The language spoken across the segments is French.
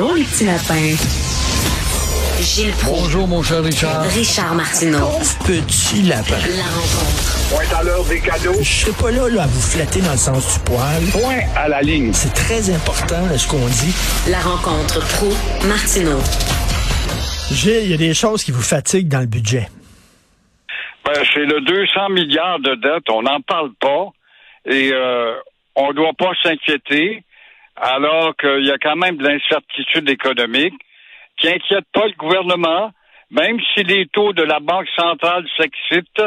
Les petits lapins. Gilles Proulx. Bonjour, mon cher Richard. Richard Martineau. Petit lapin. La rencontre. Point à l'heure des cadeaux. Je serai pas là, là à vous flatter dans le sens du poil. Point à la ligne. C'est très important là, ce qu'on dit. La rencontre pro martineau Gilles, il y a des choses qui vous fatiguent dans le budget. Ben, c'est le 200 milliards de dettes. On n'en parle pas. Et euh, on ne doit pas s'inquiéter, alors qu'il y a quand même de l'incertitude économique qui inquiète pas le gouvernement, même si les taux de la Banque centrale s'excitent,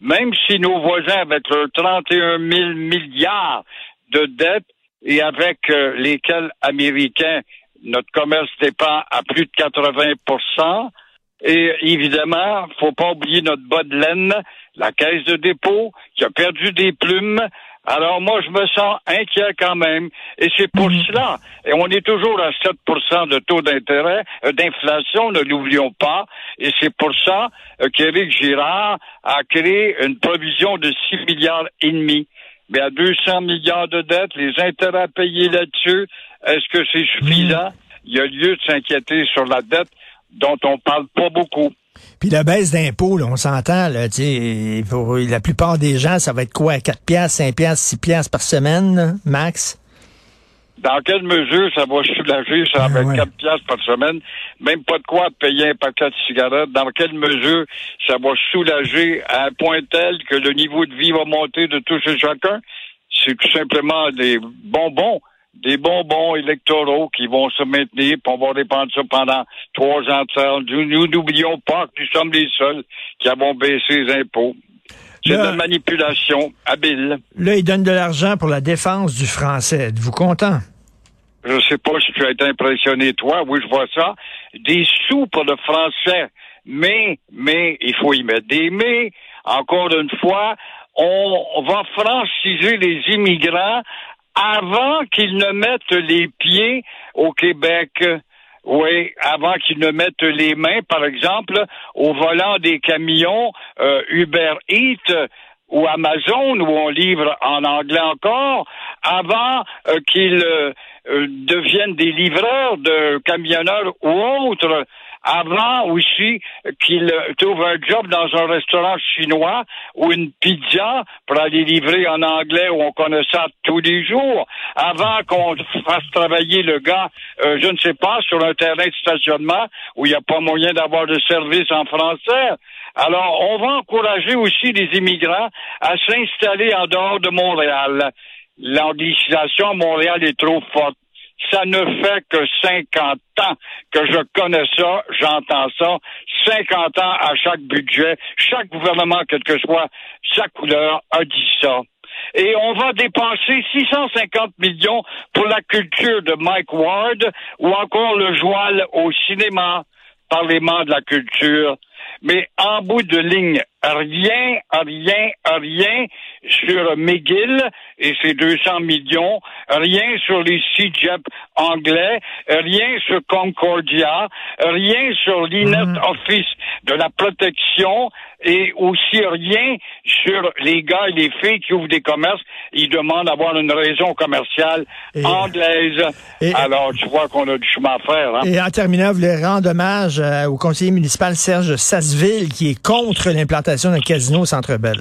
même si nos voisins, avec leurs 31 000 milliards de dettes et avec euh, lesquels Américains, notre commerce dépend à plus de 80% et évidemment, faut pas oublier notre bas de laine, la caisse de dépôt, qui a perdu des plumes. Alors moi, je me sens inquiet quand même. Et c'est pour cela. Et on est toujours à 7 de taux d'intérêt, euh, d'inflation, ne l'oublions pas. Et c'est pour ça euh, qu'Éric Girard a créé une provision de 6 milliards et demi. Mais à 200 milliards de dettes, les intérêts à payer là-dessus, est-ce que c'est suffisant? Il y a lieu de s'inquiéter sur la dette dont on parle pas beaucoup. Puis la baisse d'impôts, on s'entend, pour la plupart des gens, ça va être quoi, 4 piastres, 5 piastres, 6 piastres par semaine, là, max? Dans quelle mesure ça va soulager, ça Ah, avec ouais. 4 piastres par semaine, même pas de quoi payer un paquet de cigarettes, dans quelle mesure ça va soulager à un point tel que le niveau de vie va monter de tous et chacun? C'est tout simplement des bonbons, des bonbons électoraux qui vont se maintenir, puis on va dépendre ça pendant trois ans de ça. Nous n'oublions pas que nous sommes les seuls qui avons baissé les impôts. C'est de la manipulation habile. Là, ils donnent de l'argent pour la défense du français. Êtes-vous content? Je sais pas si tu as été impressionné, toi. Oui, je vois ça. Des sous pour le français. Mais, mais, il faut y mettre des mais. Encore une fois, on va franciser les immigrants avant qu'ils ne mettent les pieds au Québec. Oui, avant qu'ils ne mettent les mains, par exemple, au volant des camions euh, Uber Eats ou Amazon, où on livre en anglais encore, avant euh, qu'ils euh, deviennent des livreurs de camionneurs ou autres, avant aussi qu'ils euh, trouvent un job dans un restaurant chinois ou une pizza pour aller livrer en anglais où on connaît ça tous les jours, avant qu'on fasse travailler le gars, euh, je ne sais pas, sur un terrain de stationnement où il n'y a pas moyen d'avoir de service en français. Alors, on va encourager aussi les immigrants à s'installer en dehors de Montréal. L'anglicisation à Montréal est trop forte. Ça ne fait que 50 ans que je connais ça, j'entends ça. 50 ans à chaque budget. Chaque gouvernement, quelle que soit sa couleur, a dit ça. Et on va dépenser 650 millions pour la culture de Mike Ward ou encore le joual au cinéma. Parlement de la culture. Mais en bout de ligne, rien, rien, rien sur McGill et ses 200 millions, rien sur les CJEP anglais, rien sur Concordia, rien sur l'Inet Office de la protection et aussi rien sur les gars et les filles qui ouvrent des commerces. Ils demandent d'avoir une raison commerciale Et- anglaise. et- Alors, tu vois qu'on a du chemin à faire. Hein? Et en terminant, vous voulez rendre hommage euh, au conseiller municipal Serge Sasseville qui est contre l'implantation d'un casino au Centre Bell.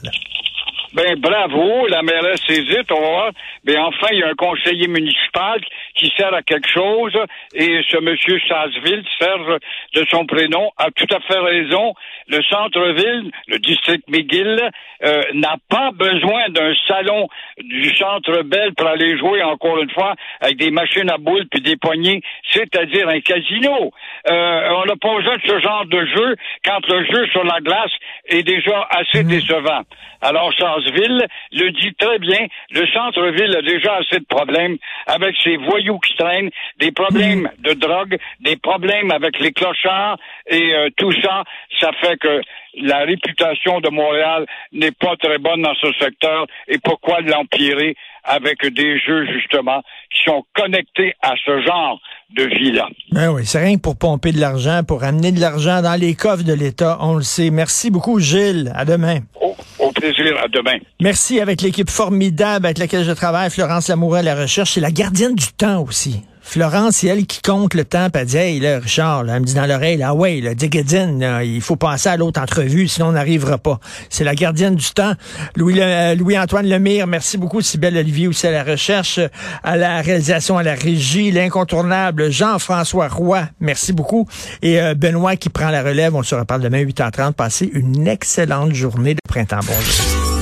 Ben bravo, la mairesse hésite, on va voir. Mais enfin, il y a un conseiller municipal qui sert à quelque chose et ce monsieur Sasseville, Serge de son prénom, a tout à fait raison. Le centre-ville, le district McGill, euh, n'a pas besoin d'un salon du centre Bell pour aller jouer encore une fois avec des machines à boules puis des poignées, c'est-à-dire un casino. Euh, on n'a pas besoin de ce genre de jeu quand le jeu sur la glace est déjà assez décevant. Alors, Sarsville le dit très bien, le centre-ville a déjà assez de problèmes avec ses voyous qui traînent, des problèmes de drogue, des problèmes avec les clochards, et euh, tout ça, ça fait que la réputation de Montréal n'est pas très bonne dans ce secteur, et pourquoi l'empirer avec des jeux, justement, qui sont connectés à ce genre de vie-là. Ben oui, c'est rien que pour pomper de l'argent, pour amener de l'argent dans les coffres de l'État, on le sait. Merci beaucoup, Gilles. À demain. Merci avec l'équipe formidable avec laquelle je travaille, Florence Lamoureux à la recherche. C'est la gardienne du temps aussi. Florence, c'est elle qui compte le temps, elle dit, hey, là, Richard, là, elle me dit dans l'oreille, ah ouais, là, Diggedin, il faut passer à l'autre entrevue, sinon on n'arrivera pas. C'est la gardienne du temps. Louis, euh, Louis-Antoine Lemire, merci beaucoup. Sybelle Olivier aussi à la recherche, à la réalisation, à la régie, l'incontournable Jean-François Roy, merci beaucoup. Et euh, Benoît qui prend la relève, on se reparle demain 8h30. Passez une excellente journée de printemps. Bonjour.